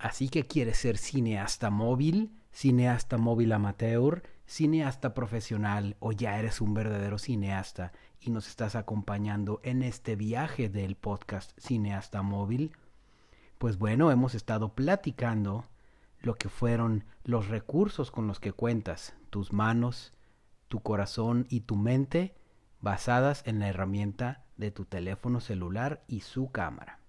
Así que quieres ser cineasta móvil, cineasta móvil amateur, cineasta profesional o ya eres un verdadero cineasta y nos estás acompañando en este viaje del podcast Cineasta Móvil. Pues bueno, hemos estado platicando lo que fueron los recursos con los que cuentas, tus manos, tu corazón y tu mente, basadas en la herramienta de tu teléfono celular y su cámara.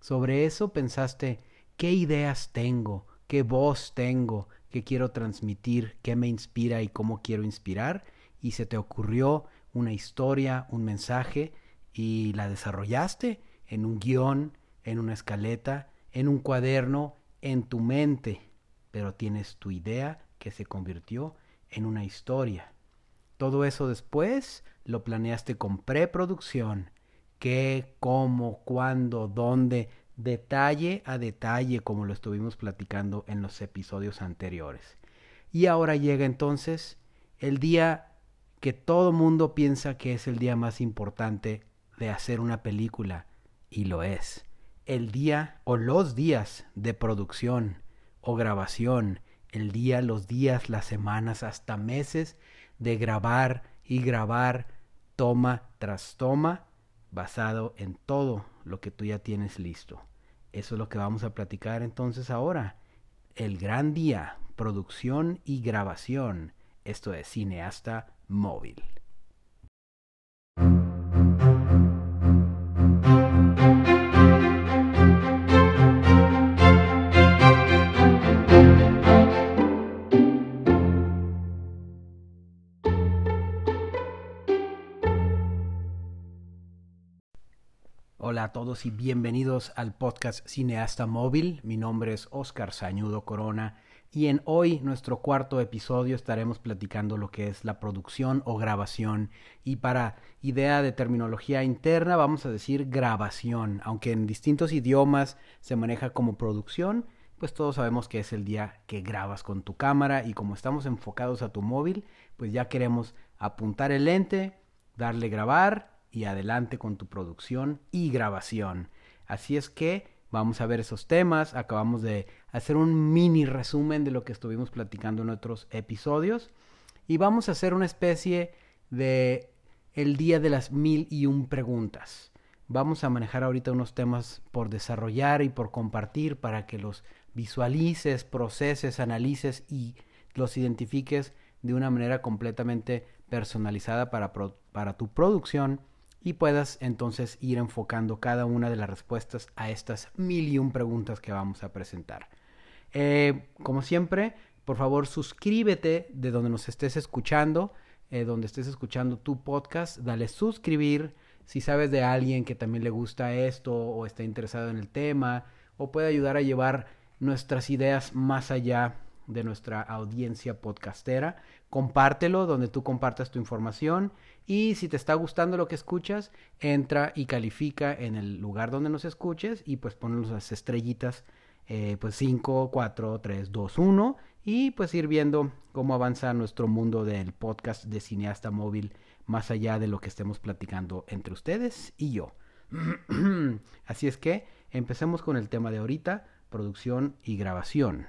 Sobre eso pensaste, ¿qué ideas tengo? ¿Qué voz tengo? ¿Qué quiero transmitir? ¿Qué me inspira y cómo quiero inspirar? Y se te ocurrió una historia, un mensaje, y la desarrollaste en un guion, en una escaleta, en un cuaderno, en tu mente, pero tienes tu idea que se convirtió en una historia. Todo eso después lo planeaste con preproducción, qué, cómo, cuándo, dónde, detalle a detalle como lo estuvimos platicando en los episodios anteriores. Y ahora llega entonces el día que todo mundo piensa que es el día más importante de hacer una película, y lo es. El día o los días de producción o grabación, el día, los días, las semanas, hasta meses de grabar y grabar toma tras toma, basado en todo lo que tú ya tienes listo. Eso es lo que vamos a platicar entonces ahora. El gran día, producción y grabación. Esto es cineasta móvil. A todos y bienvenidos al podcast Cineasta Móvil. Mi nombre es Oscar Sañudo Corona y en hoy nuestro cuarto episodio estaremos platicando lo que es la producción o grabación y para idea de terminología interna vamos a decir grabación, aunque en distintos idiomas se maneja como producción, pues todos sabemos que es el día que grabas con tu cámara y como estamos enfocados a tu móvil, pues ya queremos apuntar el lente, darle grabar y adelante con tu producción y grabación. Así es que vamos a ver esos temas. Acabamos de hacer un mini resumen de lo que estuvimos platicando en otros episodios. Y vamos a hacer una especie de el día de las mil y un preguntas. Vamos a manejar ahorita unos temas por desarrollar y por compartir para que los visualices, proceses, analices y los identifiques de una manera completamente personalizada para, para tu producción y puedas entonces ir enfocando cada una de las respuestas a estas mil y un preguntas que vamos a presentar. Eh, como siempre, por favor suscríbete de donde nos estés escuchando, eh, donde estés escuchando tu podcast, dale suscribir. Si sabes de alguien que también le gusta esto o está interesado en el tema o puede ayudar a llevar nuestras ideas más allá de nuestra audiencia podcastera. Compártelo donde tú compartas tu información y si te está gustando lo que escuchas, entra y califica en el lugar donde nos escuches y pues pon las estrellitas eh, pues 5, 4, 3, 2, 1 y pues ir viendo cómo avanza nuestro mundo del podcast de cineasta móvil más allá de lo que estemos platicando entre ustedes y yo. Así es que empecemos con el tema de ahorita, producción y grabación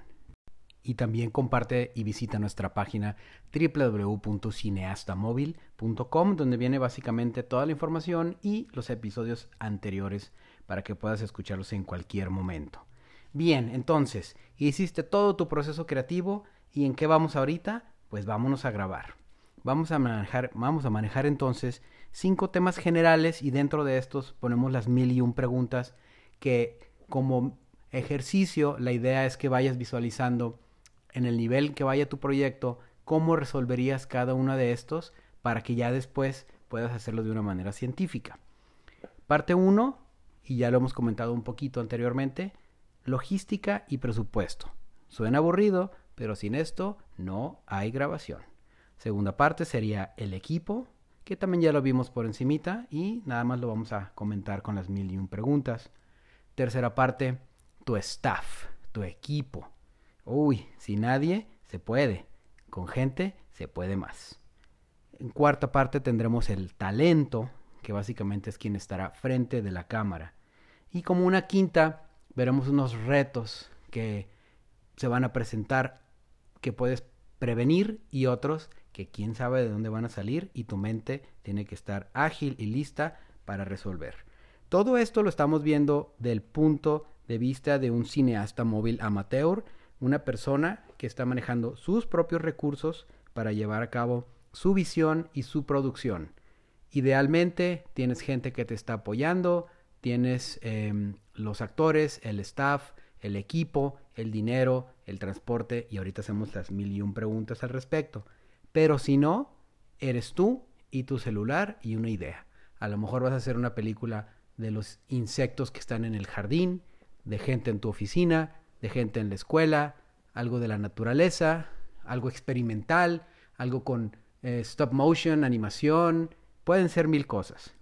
y también comparte y visita nuestra página www.cineastamóvil.com donde viene básicamente toda la información y los episodios anteriores para que puedas escucharlos en cualquier momento. Bien, entonces, hiciste todo tu proceso creativo y en qué vamos ahorita? Pues vámonos a grabar. Vamos a manejar, vamos a manejar entonces cinco temas generales y dentro de estos ponemos las mil y un preguntas que como ejercicio la idea es que vayas visualizando en el nivel que vaya tu proyecto, cómo resolverías cada uno de estos para que ya después puedas hacerlo de una manera científica. Parte 1, y ya lo hemos comentado un poquito anteriormente, logística y presupuesto. Suena aburrido, pero sin esto no hay grabación. Segunda parte sería el equipo, que también ya lo vimos por encimita y nada más lo vamos a comentar con las mil y un preguntas. Tercera parte, tu staff, tu equipo. Uy, sin nadie se puede, con gente se puede más. En cuarta parte tendremos el talento, que básicamente es quien estará frente de la cámara. Y como una quinta, veremos unos retos que se van a presentar que puedes prevenir y otros que quién sabe de dónde van a salir y tu mente tiene que estar ágil y lista para resolver. Todo esto lo estamos viendo del punto de vista de un cineasta móvil amateur, una persona que está manejando sus propios recursos para llevar a cabo su visión y su producción. Idealmente tienes gente que te está apoyando, tienes em, los actores, el staff, el equipo, el dinero, el transporte y ahorita hacemos las mil y un preguntas al respecto. Pero si no, eres tú y tu celular y una idea. A lo mejor vas a hacer una película de los insectos que están en el jardín, de gente en tu oficina, de gente en la escuela, algo de la naturaleza, algo experimental, algo con eh, stop motion, animación, pueden ser mil cosas.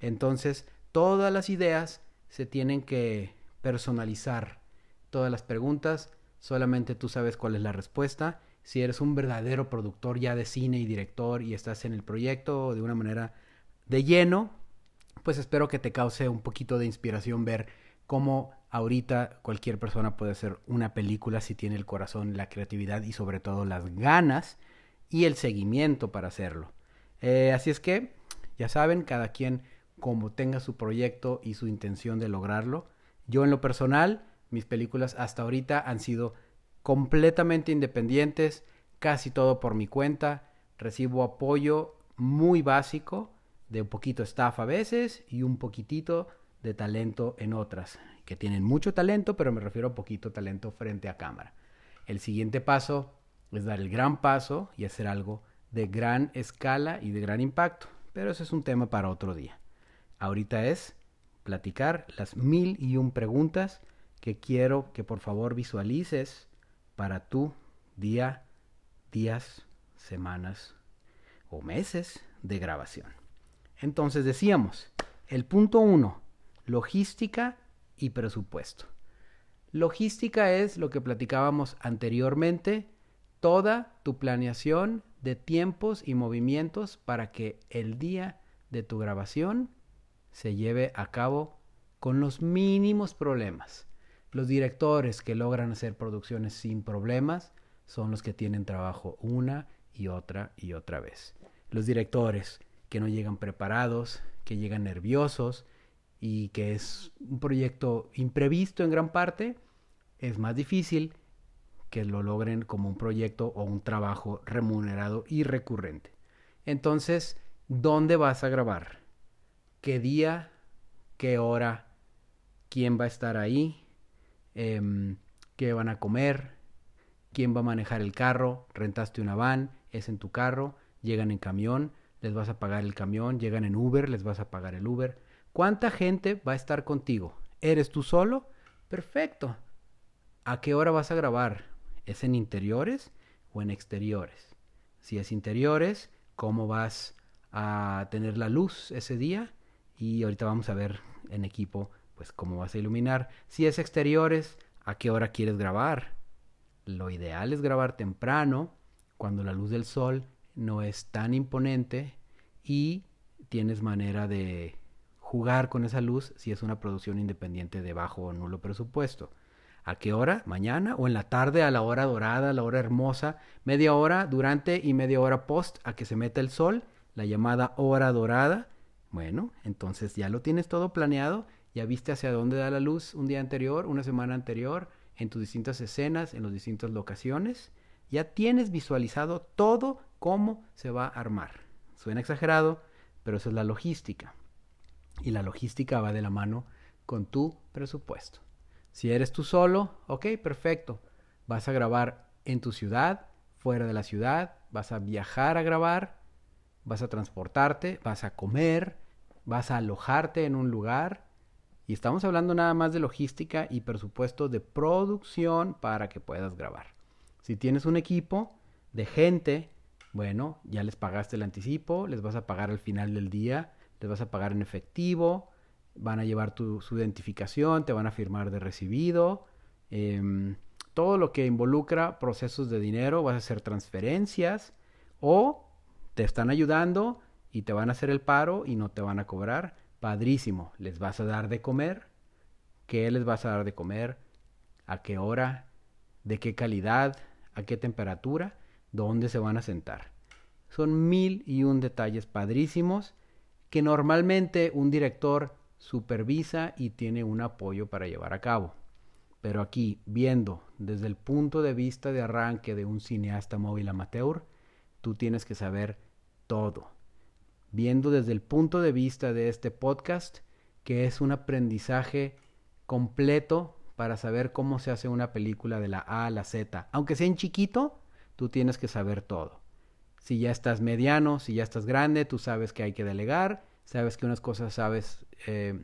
Entonces, todas las ideas se tienen que personalizar. Todas las preguntas, solamente tú sabes cuál es la respuesta. Si eres un verdadero productor ya de cine y director y estás en el proyecto de una manera de lleno, pues espero que te cause un poquito de inspiración ver cómo ahorita cualquier persona puede hacer una película si tiene el corazón, la creatividad y sobre todo las ganas y el seguimiento para hacerlo. Eh, así es que, ya saben, cada quien como tenga su proyecto y su intención de lograrlo. Yo en lo personal, mis películas hasta ahorita han sido completamente independientes, casi todo por mi cuenta, recibo apoyo muy básico de un poquito staff a veces y un poquitito de talento en otras, que tienen mucho talento, pero me refiero a poquito talento frente a cámara. El siguiente paso es dar el gran paso y hacer algo de gran escala y de gran impacto, pero ese es un tema para otro día. Ahorita es platicar las mil y un preguntas que quiero que por favor visualices para tu día, días, semanas o meses de grabación. Entonces decíamos, el punto uno, logística y presupuesto. Logística es lo que platicábamos anteriormente, toda tu planeación de tiempos y movimientos para que el día de tu grabación se lleve a cabo con los mínimos problemas. Los directores que logran hacer producciones sin problemas son los que tienen trabajo una y otra y otra vez. Los directores que no llegan preparados, que llegan nerviosos y que es un proyecto imprevisto en gran parte, es más difícil que lo logren como un proyecto o un trabajo remunerado y recurrente. Entonces, ¿dónde vas a grabar? qué día, qué hora, quién va a estar ahí, em, qué van a comer, quién va a manejar el carro, rentaste una van, es en tu carro, llegan en camión, les vas a pagar el camión, llegan en Uber, les vas a pagar el Uber. ¿Cuánta gente va a estar contigo? ¿Eres tú solo? Perfecto. ¿A qué hora vas a grabar? ¿Es en interiores o en exteriores? Si es interiores, ¿cómo vas a tener la luz ese día? y ahorita vamos a ver en equipo pues cómo vas a iluminar. Si es exteriores, a qué hora quieres grabar. Lo ideal es grabar temprano, cuando la luz del sol no es tan imponente y tienes manera de jugar con esa luz si es una producción independiente de bajo o nulo presupuesto. ¿A qué hora? Mañana o en la tarde a la hora dorada, a la hora hermosa, media hora durante y media hora post a que se meta el sol, la llamada hora dorada bueno, entonces ya lo tienes todo planeado, ya viste hacia dónde da la luz un día anterior, una semana anterior, en tus distintas escenas, en las distintas locaciones, ya tienes visualizado todo cómo se va a armar. Suena exagerado, pero eso es la logística. Y la logística va de la mano con tu presupuesto. Si eres tú solo, ok, perfecto. Vas a grabar en tu ciudad, fuera de la ciudad, vas a viajar a grabar, vas a transportarte, vas a comer, vas a alojarte en un lugar. Y estamos hablando nada más de logística y presupuesto de producción para que puedas grabar. Si tienes un equipo de gente, bueno, ya les pagaste el anticipo, les vas a pagar al final del día, les vas a pagar en efectivo, van a llevar tu, su identificación, te van a firmar de recibido. Em, todo lo que involucra procesos de dinero, vas a hacer transferencias o te están ayudando y te van a hacer el paro y no te van a cobrar, padrísimo. Les vas a dar de comer. ¿Qué les vas a dar de comer? a qué hora, de qué calidad, a qué temperatura, dónde se van a sentar. Son mil y un detalles padrísimos que normalmente un director supervisa y tiene un apoyo para llevar a cabo. Pero aquí, viendo desde el punto de vista de arranque de un cineasta móvil amateur, tú tienes que saber todo. Viendo desde el punto de vista de este podcast, que es un aprendizaje completo para saber cómo se hace una película de la A a la Z. Aunque sea en chiquito, tú tienes que saber todo. Si ya estás mediano, si ya estás grande, tú sabes que hay que delegar, sabes que unas cosas sabes eh,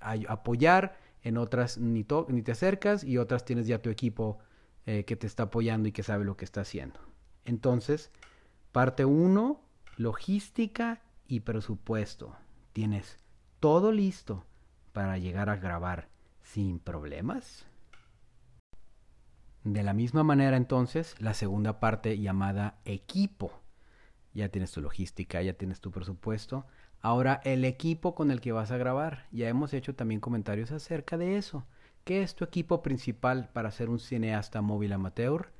apoyar, en otras ni, te acercas y otras tienes ya tu equipo eh, que te está apoyando y que sabe lo que está haciendo. Entonces, parte 1, logística y presupuesto. Tienes todo listo para llegar a grabar sin problemas. De la misma manera entonces, la segunda parte llamada equipo. Ya tienes tu logística, ya tienes tu presupuesto. Ahora el equipo con el que vas a grabar. Ya hemos hecho también comentarios acerca de eso. ¿Qué es tu equipo principal para ser un cineasta móvil amateur?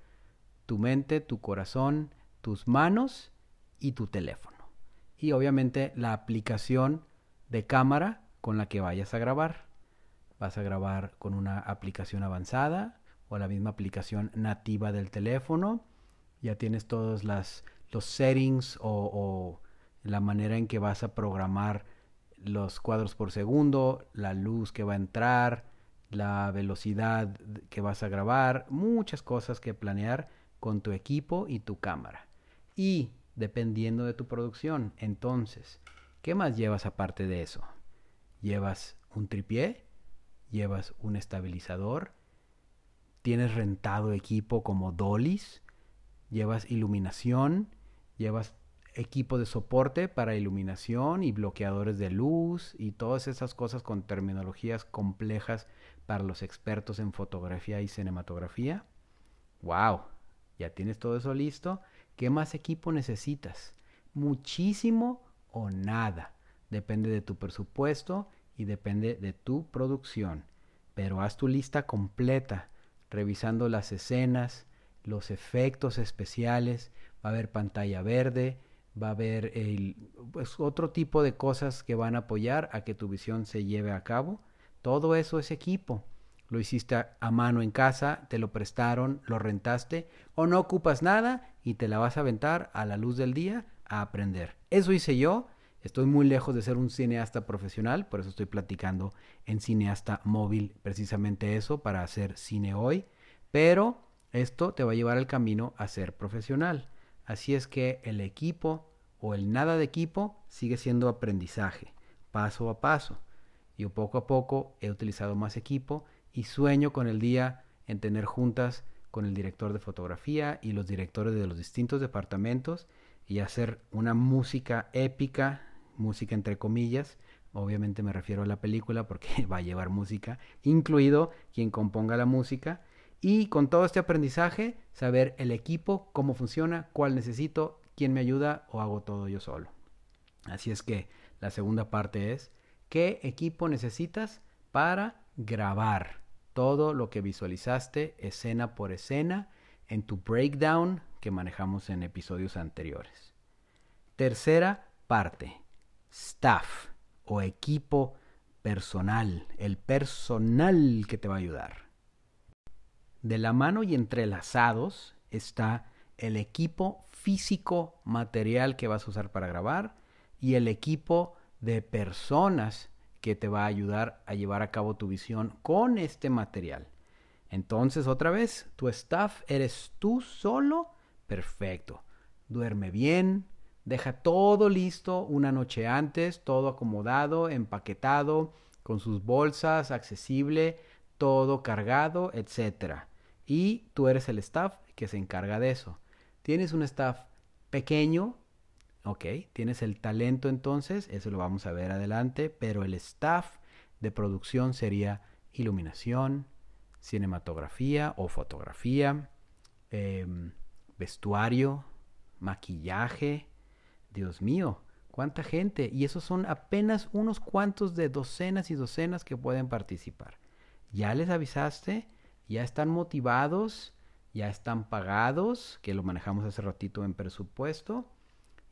Tu mente, tu corazón, tus manos y tu teléfono. Y obviamente la aplicación de cámara con la que vayas a grabar vas a grabar con una aplicación avanzada o la misma aplicación nativa del teléfono. Ya tienes todos las, los settings o, la manera en que vas a programar los cuadros por segundo, la luz que va a entrar, la velocidad que vas a grabar, muchas cosas que planear con tu equipo y tu cámara. Y dependiendo de tu producción, entonces, ¿qué más llevas aparte de eso? ¿Llevas un tripié? llevas un estabilizador, tienes rentado equipo como Dolis, llevas iluminación, llevas equipo de soporte para iluminación y bloqueadores de luz y todas esas cosas con terminologías complejas para los expertos en fotografía y cinematografía. ¡Wow! Ya tienes todo eso listo. ¿Qué más equipo necesitas? Muchísimo o nada. Depende de tu presupuesto y depende de tu producción. Pero haz tu lista completa, revisando las escenas, los efectos especiales, va a haber pantalla verde, va a haber el, pues, otro tipo de cosas que van a apoyar a que tu visión se lleve a cabo. Todo eso es equipo. Lo hiciste a mano en casa, te lo prestaron, lo rentaste o no ocupas nada y te la vas a aventar a la luz del día a aprender. Eso hice yo Estoy muy lejos de ser un cineasta profesional, por eso estoy platicando en cineasta móvil, precisamente eso, para hacer cine hoy. Pero esto te va a llevar al camino a ser profesional. Así es que el equipo o el nada de equipo sigue siendo aprendizaje, paso a paso. Yo poco a poco he utilizado más equipo y sueño con el día en tener juntas con el director de fotografía y los directores de los distintos departamentos y hacer una música épica música entre comillas, obviamente me refiero a la película porque va a llevar música, incluido quien componga la música, y con todo este aprendizaje, saber el equipo, cómo funciona, cuál necesito, quién me ayuda o hago todo yo solo. Así es que la segunda parte es, ¿qué equipo necesitas para grabar todo lo que visualizaste escena por escena en tu breakdown que manejamos en episodios anteriores? Tercera parte, staff o equipo personal, el personal que te va a ayudar. De la mano y entrelazados está el equipo físico material que vas a usar para grabar y el equipo de personas que te va a ayudar a llevar a cabo tu visión con este material. Entonces, otra vez, tu staff eres tú solo. Perfecto. Duerme bien, Deja todo listo una noche antes, todo acomodado, empaquetado, con sus bolsas, accesible, todo cargado, etc. Y tú eres el staff que se encarga de eso. Tienes un staff pequeño, ok, tienes el talento entonces, eso lo vamos a ver adelante, pero el staff de producción sería iluminación, cinematografía o fotografía, em, vestuario, maquillaje, Dios mío, cuánta gente. Y esos son apenas unos cuantos de docenas y docenas que pueden participar. ¿Ya les avisaste? Ya están motivados, ya están pagados, que lo manejamos hace ratito en presupuesto,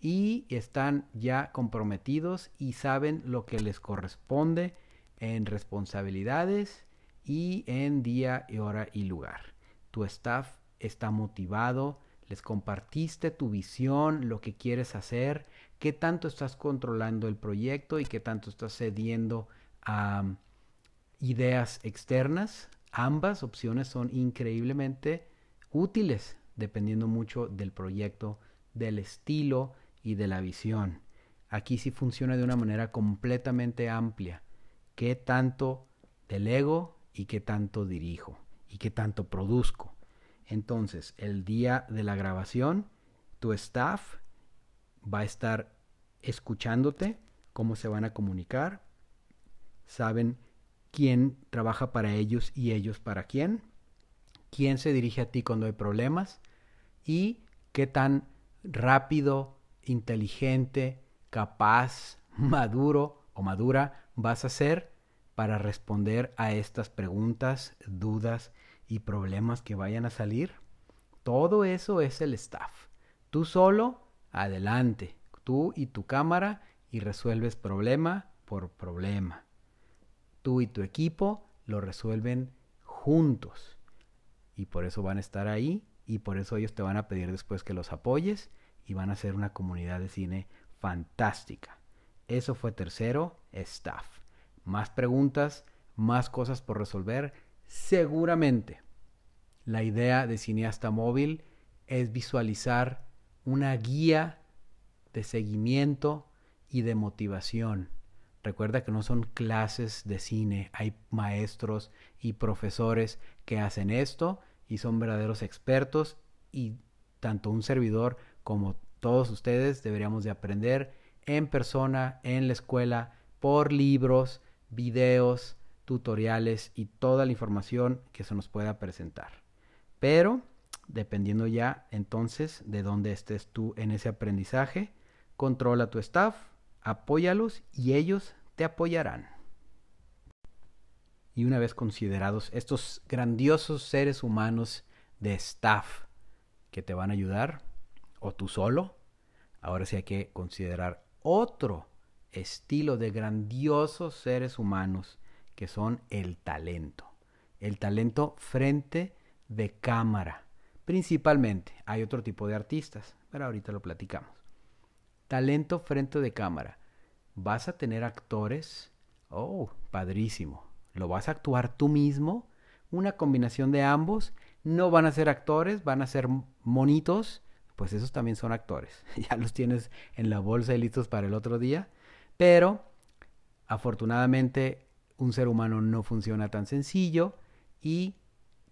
y están ya comprometidos y saben lo que les corresponde en responsabilidades y en día y hora y lugar. Tu staff está motivado, les compartiste tu visión, lo que quieres hacer, qué tanto estás controlando el proyecto y qué tanto estás cediendo a um, ideas externas. Ambas opciones son increíblemente útiles dependiendo mucho del proyecto, del estilo y de la visión. Aquí sí funciona de una manera completamente amplia. ¿Qué tanto delego y qué tanto dirijo y qué tanto produzco? Entonces, el día de la grabación, tu staff va a estar escuchándote, cómo se van a comunicar, saben quién trabaja para ellos y ellos para quién, quién se dirige a ti cuando hay problemas y qué tan rápido, inteligente, capaz, maduro o madura vas a ser para responder a estas preguntas, dudas y problemas que vayan a salir. Todo eso es el staff. Tú solo, adelante. Tú y tu cámara y resuelves problema por problema. Tú y tu equipo lo resuelven juntos. Y por eso van a estar ahí y por eso ellos te van a pedir después que los apoyes y van a ser una comunidad de cine fantástica. Eso fue tercero, staff. Más preguntas, más cosas por resolver Seguramente la idea de cineasta móvil es visualizar una guía de seguimiento y de motivación. Recuerda que no son clases de cine, hay maestros y profesores que hacen esto y son verdaderos expertos y tanto un servidor como todos ustedes deberíamos de aprender en persona, en la escuela, por libros, videos, tutoriales y toda la información que se nos pueda presentar. Pero, dependiendo ya entonces de dónde estés tú en ese aprendizaje, controla tu staff, apóyalos y ellos te apoyarán. Y una vez considerados estos grandiosos seres humanos de staff que te van a ayudar, o tú solo, ahora sí hay que considerar otro estilo de grandiosos seres humanos que son el talento. El talento frente de cámara. Principalmente, hay otro tipo de artistas, pero ahorita lo platicamos. Talento frente de cámara. ¿Vas a tener actores? Oh, padrísimo. ¿Lo vas a actuar tú mismo? Una combinación de ambos. No van a ser actores, van a ser monitos. Pues esos también son actores. ya los tienes en la bolsa y listos para el otro día. Pero, afortunadamente, un ser humano no funciona tan sencillo y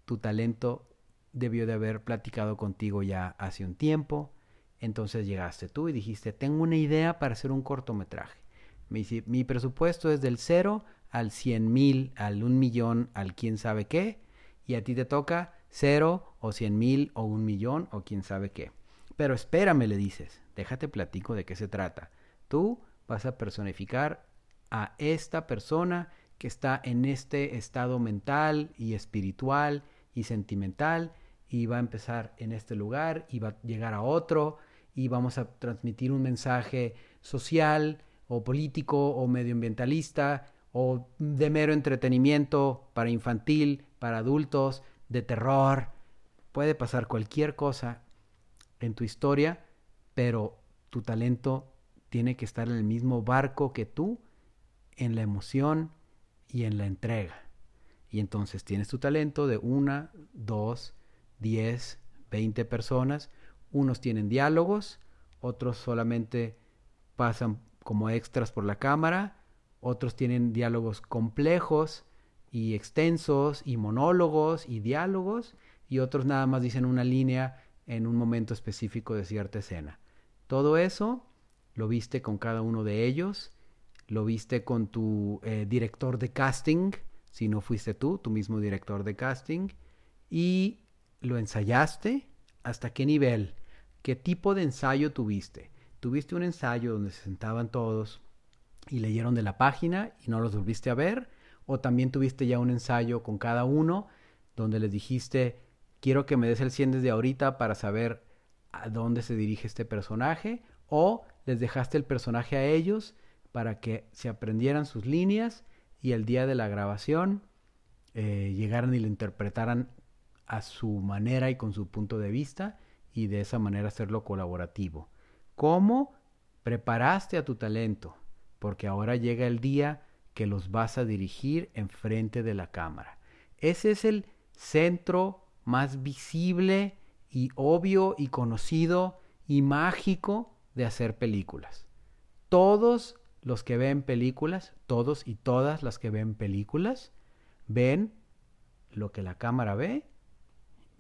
tu talento debió de haber platicado contigo ya hace un tiempo. Entonces llegaste tú y dijiste, tengo una idea para hacer un cortometraje. Mi, mi presupuesto es del cero al cien mil, al un millón, al quién sabe qué. Y a ti te toca cero o cien mil o un millón o quién sabe qué. Pero espérame, le dices, déjate platico de qué se trata. Tú vas a personificar a esta persona que está en este estado mental y espiritual y sentimental y va a empezar en este lugar y va a llegar a otro y vamos a transmitir un mensaje social o político o medioambientalista o de mero entretenimiento para infantil, para adultos, de terror. Puede pasar cualquier cosa en tu historia, pero tu talento tiene que estar en el mismo barco que tú, en la emoción, y en la entrega. Y entonces tienes tu talento de una, dos, diez, veinte personas. Unos tienen diálogos, otros solamente pasan como extras por la cámara, otros tienen diálogos complejos y extensos y monólogos y diálogos y otros nada más dicen una línea en un momento específico de cierta escena. Todo eso lo viste con cada uno de ellos lo viste con tu eh, director de casting, si no fuiste tú, tu mismo director de casting, y lo ensayaste, ¿hasta qué nivel? ¿Qué tipo de ensayo tuviste? ¿Tuviste un ensayo donde se sentaban todos y leyeron de la página y no los volviste a ver? ¿O también tuviste ya un ensayo con cada uno donde les dijiste, quiero que me des el 100 desde ahorita para saber a dónde se dirige este personaje, o les dejaste el personaje a ellos para que se aprendieran sus líneas y el día de la grabación eh, llegaran y lo interpretaran a su manera y con su punto de vista y de esa manera hacerlo colaborativo. ¿Cómo preparaste a tu talento? Porque ahora llega el día que los vas a dirigir enfrente de la cámara. Ese es el centro más visible y obvio y conocido y mágico de hacer películas. Todos los que ven películas, todos y todas las que ven películas, ven lo que la cámara ve,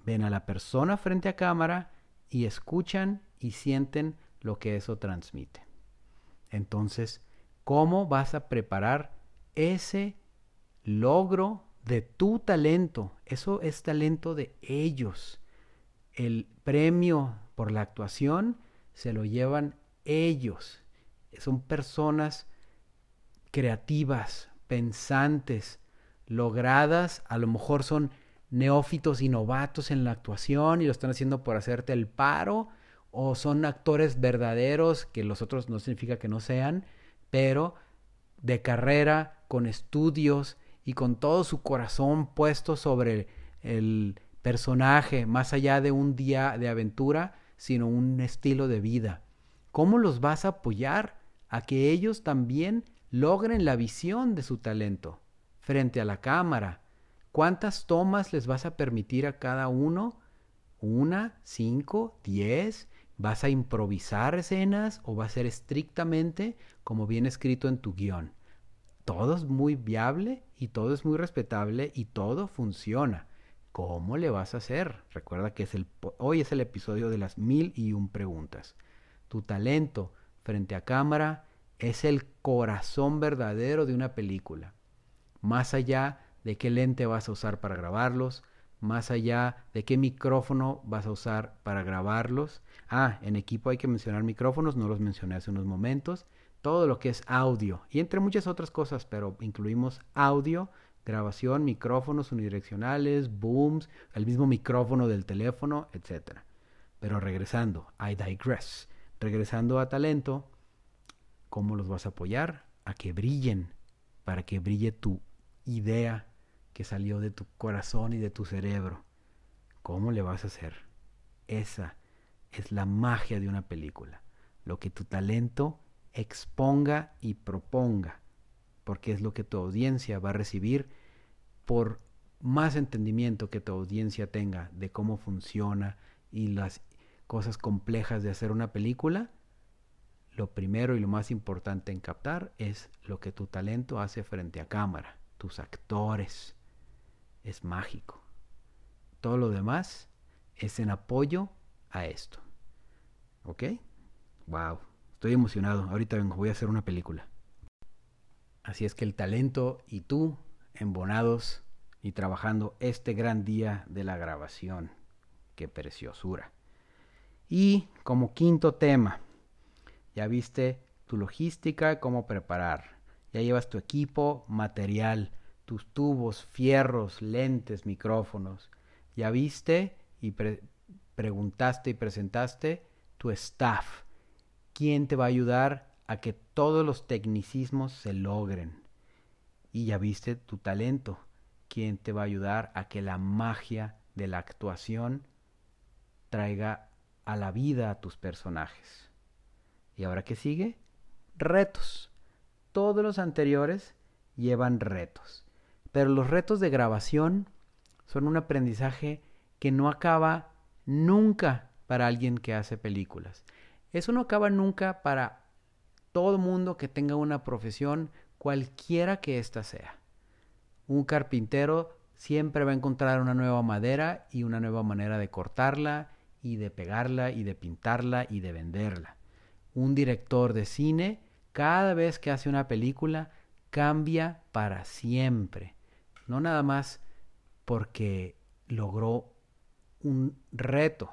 ven a la persona frente a cámara y escuchan y sienten lo que eso transmite. Entonces, ¿cómo vas a preparar ese logro de tu talento? Eso es talento de ellos. El premio por la actuación se lo llevan ellos. Son personas creativas, pensantes, logradas, a lo mejor son neófitos y novatos en la actuación y lo están haciendo por hacerte el paro, o son actores verdaderos, que los otros no significa que no sean, pero de carrera, con estudios y con todo su corazón puesto sobre el personaje, más allá de un día de aventura, sino un estilo de vida. ¿Cómo los vas a apoyar a que ellos también logren la visión de su talento frente a la cámara? ¿Cuántas tomas les vas a permitir a cada uno? ¿Una? ¿Cinco? ¿Diez? ¿Vas a improvisar escenas o va a ser estrictamente como viene escrito en tu guion? Todo es muy viable y todo es muy respetable y todo funciona. ¿Cómo le vas a hacer? Recuerda que es el, hoy es el episodio de las mil y un preguntas. Tu talento frente a cámara es el corazón verdadero de una película. Más allá de qué lente vas a usar para grabarlos, más allá de qué micrófono vas a usar para grabarlos. Ah, en equipo hay que mencionar micrófonos, no los mencioné hace unos momentos. Todo lo que es audio y entre muchas otras cosas, pero incluimos audio grabación, micrófonos unidireccionales, booms, el mismo micrófono del teléfono, etc. Pero regresando, I digress. Regresando a talento, ¿cómo los vas a apoyar? A que brillen, para que brille tu idea que salió de tu corazón y de tu cerebro. ¿Cómo le vas a hacer? Esa es la magia de una película. Lo que tu talento exponga y proponga porque es lo que tu audiencia va a recibir por más entendimiento que tu audiencia tenga de cómo funciona y las cosas complejas de hacer una película, lo primero y lo más importante en captar es lo que tu talento hace frente a cámara, tus actores. Es mágico. Todo lo demás es en apoyo a esto. ¿Ok? Wow. Estoy emocionado. Ahorita vengo, voy a hacer una película. Así es que el talento y tú, embonados y trabajando este gran día de la grabación. Qué preciosura. Y como quinto tema, ya viste tu logística, cómo preparar. Ya llevas tu equipo, material, tus tubos, fierros, lentes, micrófonos. Ya viste y preguntaste y presentaste tu staff. ¿Quién te va a ayudar a que todos los tecnicismos se logren. Y ya viste tu talento, quien te va a ayudar a que la magia de la actuación traiga a la vida a tus personajes. ¿Y ahora qué sigue? Retos. Todos los anteriores llevan retos. Pero los retos de grabación son un aprendizaje que no acaba nunca para alguien que hace películas. Eso no acaba nunca para todo mundo que tenga una profesión, cualquiera que ésta sea. Un carpintero siempre va a encontrar una nueva madera y una nueva manera de cortarla y de pegarla y de pintarla y de venderla. Un director de cine, cada vez que hace una película, cambia para siempre. No nada más porque logró un reto,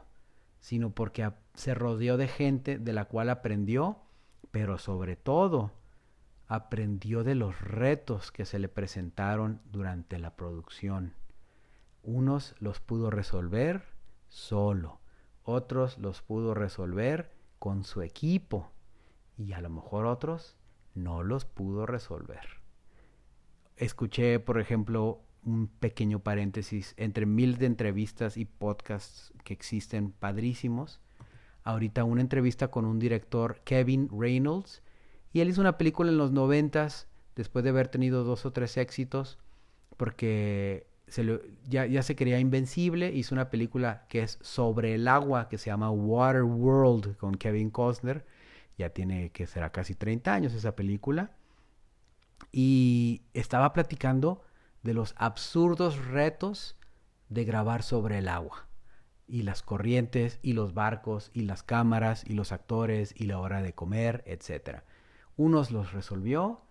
sino porque se rodeó de gente de la cual aprendió pero sobre todo aprendió de los retos que se le presentaron durante la producción. Unos los pudo resolver solo, otros los pudo resolver con su equipo y a lo mejor otros no los pudo resolver. Escuché, por ejemplo, un pequeño paréntesis entre mil de entrevistas y podcasts que existen padrísimos. Ahorita una entrevista con un director, Kevin Reynolds, y él hizo una película en los noventas, después de haber tenido dos o tres éxitos, porque ya, ya, se quería invencible, hizo una película que es sobre el agua, que se llama Water World, con Kevin Costner. Ya tiene que será casi 30 años esa película. Y estaba platicando de los absurdos retos de grabar sobre el agua. Y las corrientes, y los barcos, y las cámaras, y los actores, y la hora de comer, etc. Unos los resolvió,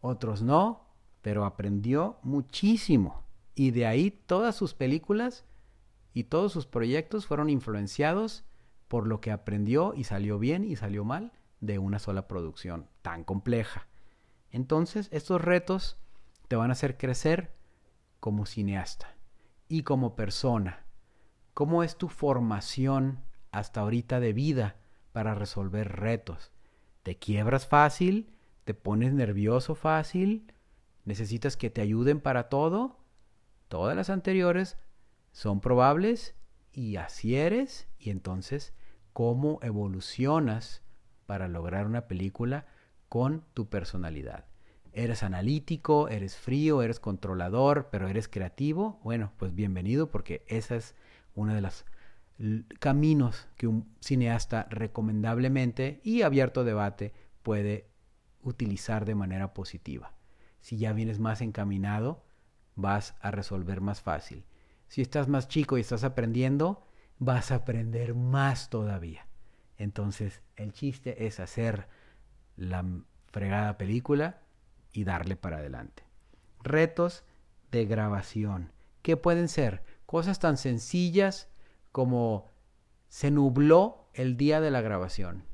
otros no, pero aprendió muchísimo. Y de ahí todas sus películas y todos sus proyectos fueron influenciados por lo que aprendió y salió bien y salió mal de una sola producción tan compleja. Entonces, estos retos te van a hacer crecer como cineasta y como persona. ¿Cómo es tu formación hasta ahorita de vida para resolver retos? ¿Te quiebras fácil? ¿Te pones nervioso fácil? ¿Necesitas que te ayuden para todo? Todas las anteriores son probables y así eres y entonces cómo evolucionas para lograr una película con tu personalidad. ¿Eres analítico? ¿Eres frío? ¿Eres controlador? ¿Pero eres creativo? Bueno, pues bienvenido porque esa es uno de los caminos que un cineasta recomendablemente y abierto debate puede utilizar de manera positiva. Si ya vienes más encaminado, vas a resolver más fácil. Si estás más chico y estás aprendiendo, vas a aprender más todavía. Entonces, el chiste es hacer la fregada película y darle para adelante. Retos de grabación. ¿Qué pueden ser? Cosas tan sencillas como se nubló el día de la grabación.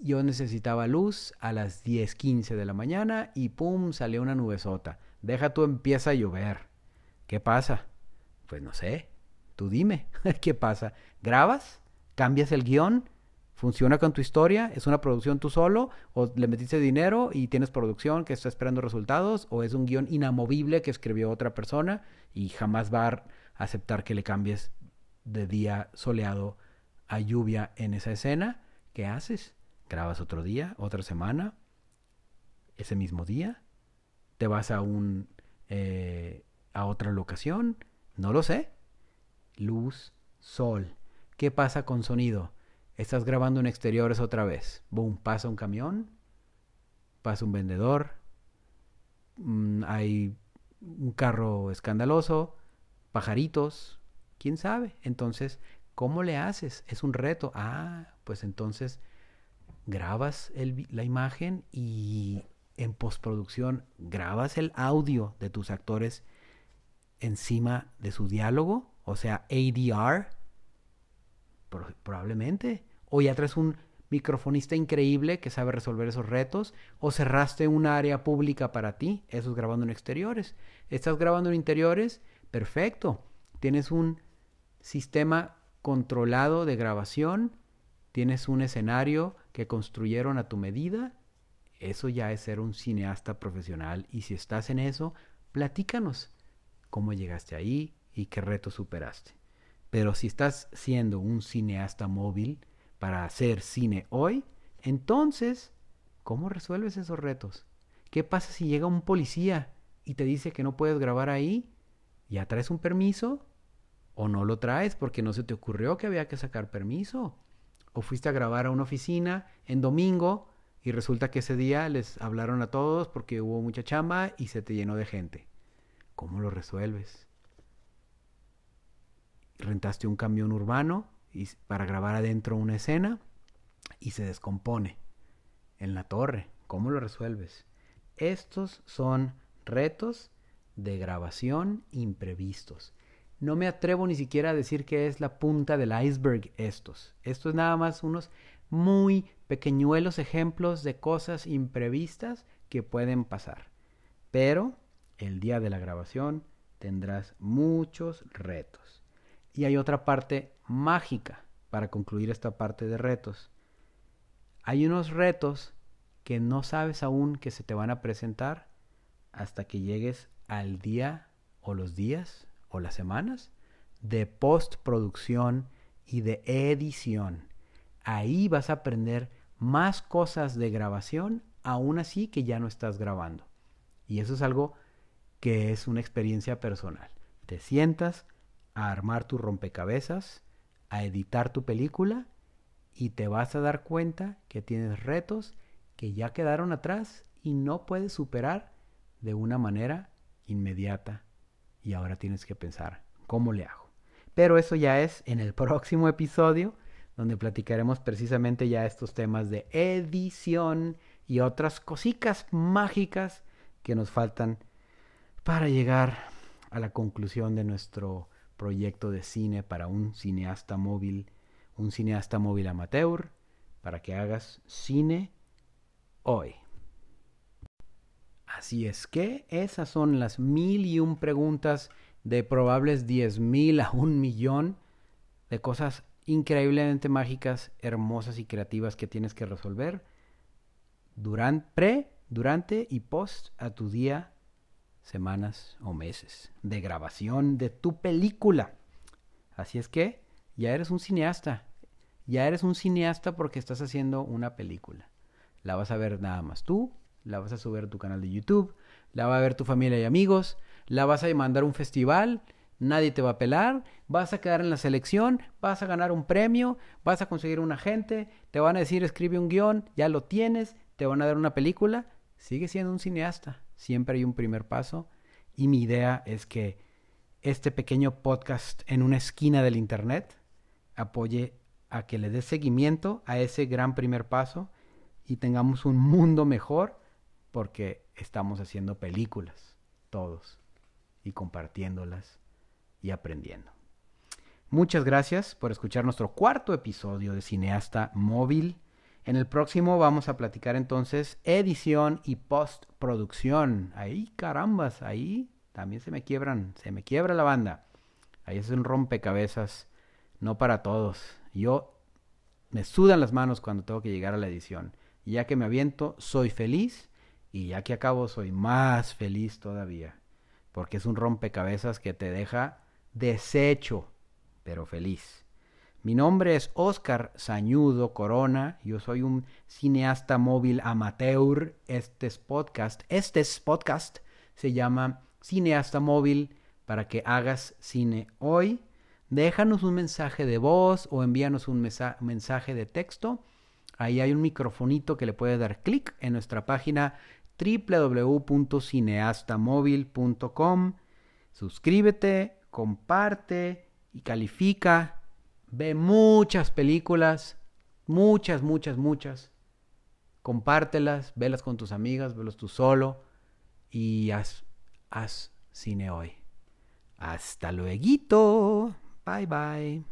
Yo necesitaba luz a las 10:15 de la mañana y pum, salió una nubesota. Deja tú empieza a llover. ¿Qué pasa? Pues no sé. Tú dime, ¿qué pasa? ¿Grabas? ¿Cambias el guion? Funciona con tu historia, es una producción tú solo, o le metiste dinero y tienes producción que está esperando resultados, o es un guion inamovible que escribió otra persona y jamás va a aceptar que le cambies de día soleado a lluvia en esa escena. ¿Qué haces? ¿Grabas otro día, otra semana, ese mismo día? ¿Te vas a un eh, a otra locación? No lo sé. Luz, sol. ¿Qué pasa con sonido? Estás grabando en exteriores otra vez. Boom, pasa un camión, pasa un vendedor, mm, hay un carro escandaloso, pajaritos, quién sabe. Entonces, ¿cómo le haces? Es un reto. Ah, pues entonces grabas la imagen y en postproducción grabas el audio de tus actores encima de su diálogo, o sea, ADR, probablemente. O ya traes un microfonista increíble que sabe resolver esos retos. O cerraste un área pública para ti. Eso es grabando en exteriores. Estás grabando en interiores. Perfecto. Tienes un sistema controlado de grabación. Tienes un escenario que construyeron a tu medida. Eso ya es ser un cineasta profesional. Y si estás en eso, platícanos cómo llegaste ahí y qué reto superaste. Pero si estás siendo un cineasta móvil para hacer cine hoy, entonces, ¿cómo resuelves esos retos? ¿Qué pasa si llega un policía y te dice que no puedes grabar ahí? ¿Ya traes un permiso? ¿O no lo traes porque no se te ocurrió que había que sacar permiso? ¿O fuiste a grabar a una oficina en domingo y resulta que ese día les hablaron a todos porque hubo mucha chamba y se te llenó de gente? ¿Cómo lo resuelves? Rentaste un camión urbano para grabar adentro una escena y se descompone en la torre. ¿Cómo lo resuelves? Estos son retos de grabación imprevistos. No me atrevo ni siquiera a decir que es la punta del iceberg estos. Esto es nada más unos muy pequeñuelos ejemplos de cosas imprevistas que pueden pasar. Pero el día de la grabación tendrás muchos retos. Y hay otra parte mágica para concluir esta parte de retos. Hay unos retos que no sabes aún que se te van a presentar hasta que llegues al día o los días o las semanas de postproducción y de edición. Ahí vas a aprender más cosas de grabación, aún así que ya no estás grabando. Y eso es algo que es una experiencia personal. Te sientas a armar tu rompecabezas, a editar tu película y te vas a dar cuenta que tienes retos que ya quedaron atrás y no puedes superar de una manera inmediata. Y ahora tienes que pensar, ¿cómo le hago? Pero eso ya es en el próximo episodio, donde platicaremos precisamente ya estos temas de edición y otras cositas mágicas que nos faltan para llegar a la conclusión de nuestro proyecto de cine para un cineasta móvil, un cineasta móvil amateur, para que hagas cine hoy. Así es que esas son las mil y un preguntas de probables diez mil a un millón de cosas increíblemente mágicas, hermosas y creativas que tienes que resolver durante, pre, durante y post a tu día, semanas o meses de grabación de tu película. Así es que ya eres un cineasta. Ya eres un cineasta porque estás haciendo una película. La vas a ver nada más tú, la vas a subir a tu canal de YouTube, la va a ver tu familia y amigos, la vas a mandar a un festival, nadie te va a pelar, vas a quedar en la selección, vas a ganar un premio, vas a conseguir un agente, te van a decir escribe un guion, ya lo tienes, te van a dar una película, sigue siendo un cineasta. Siempre hay un primer paso y mi idea es que este pequeño podcast en una esquina del Internet apoye a que le dé seguimiento a ese gran primer paso y tengamos un mundo mejor porque estamos haciendo películas, todos, y compartiéndolas y aprendiendo. Muchas gracias por escuchar nuestro cuarto episodio de Cineasta Móvil. En el próximo vamos a platicar entonces edición y postproducción. Ahí, carambas, ahí también se me quiebran, se me quiebra la banda. Ahí es un rompecabezas, no para todos. Yo me sudan las manos cuando tengo que llegar a la edición. Ya que me aviento, soy feliz. Y ya que acabo, soy más feliz todavía. Porque es un rompecabezas que te deja deshecho, pero feliz. Mi nombre es Oscar Sañudo Corona. Yo soy un cineasta móvil amateur. Este es podcast. Este es podcast. Se llama Cineasta Móvil para que hagas cine hoy. Déjanos un mensaje de voz o envíanos un mensaje de texto. Ahí hay un microfonito que le puedes dar clic en nuestra página www.cineastamóvil.com. Suscríbete, comparte y califica Ve muchas películas, muchas, muchas, muchas. Compártelas, velas con tus amigas, velas tú solo y haz, haz cine hoy. Hasta luego. Bye bye.